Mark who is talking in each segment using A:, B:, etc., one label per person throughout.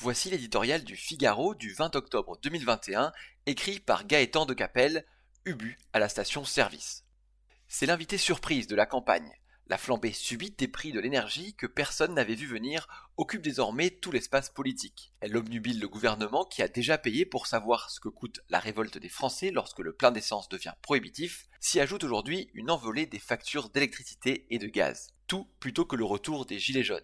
A: Voici l'éditorial du Figaro du 20 octobre 2021, écrit par Gaëtan de Capelle, Ubu à la station service. C'est l'invité surprise de la campagne. La flambée subite des prix de l'énergie que personne n'avait vu venir occupe désormais tout l'espace politique. Elle obnubile le gouvernement qui a déjà payé pour savoir ce que coûte la révolte des Français lorsque le plein d'essence devient prohibitif, s'y ajoute aujourd'hui une envolée des factures d'électricité et de gaz. Tout plutôt que le retour des gilets jaunes.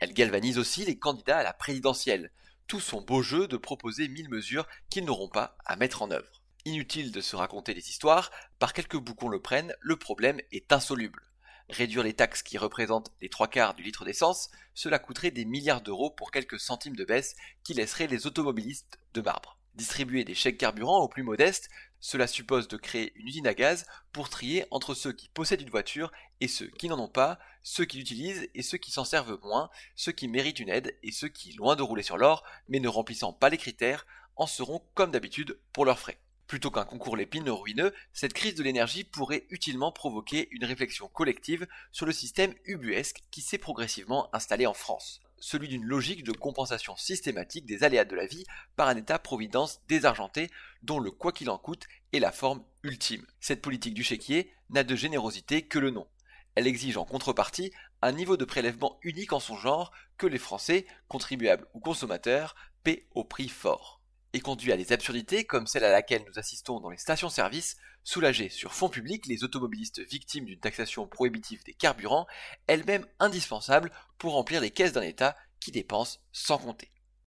A: Elle galvanise aussi les candidats à la présidentielle, tout son beau jeu de proposer mille mesures qu'ils n'auront pas à mettre en œuvre. Inutile de se raconter des histoires, par quelques bouts qu'on le prenne, le problème est insoluble. Réduire les taxes qui représentent les trois quarts du litre d'essence, cela coûterait des milliards d'euros pour quelques centimes de baisse qui laisseraient les automobilistes de marbre. Distribuer des chèques carburant aux plus modestes, cela suppose de créer une usine à gaz pour trier entre ceux qui possèdent une voiture et ceux qui n'en ont pas, ceux qui l'utilisent et ceux qui s'en servent moins, ceux qui méritent une aide et ceux qui, loin de rouler sur l'or, mais ne remplissant pas les critères, en seront comme d'habitude pour leurs frais. Plutôt qu'un concours lépine ruineux, cette crise de l'énergie pourrait utilement provoquer une réflexion collective sur le système ubuesque qui s'est progressivement installé en France celui d'une logique de compensation systématique des aléas de la vie par un État-providence désargenté dont le quoi qu'il en coûte est la forme ultime. Cette politique du chéquier n'a de générosité que le nom. Elle exige en contrepartie un niveau de prélèvement unique en son genre que les Français, contribuables ou consommateurs, paient au prix fort et conduit à des absurdités comme celle à laquelle nous assistons dans les stations-service, soulager sur fonds publics les automobilistes victimes d'une taxation prohibitive des carburants, elle-même indispensable pour remplir les caisses d'un État qui dépense sans compter.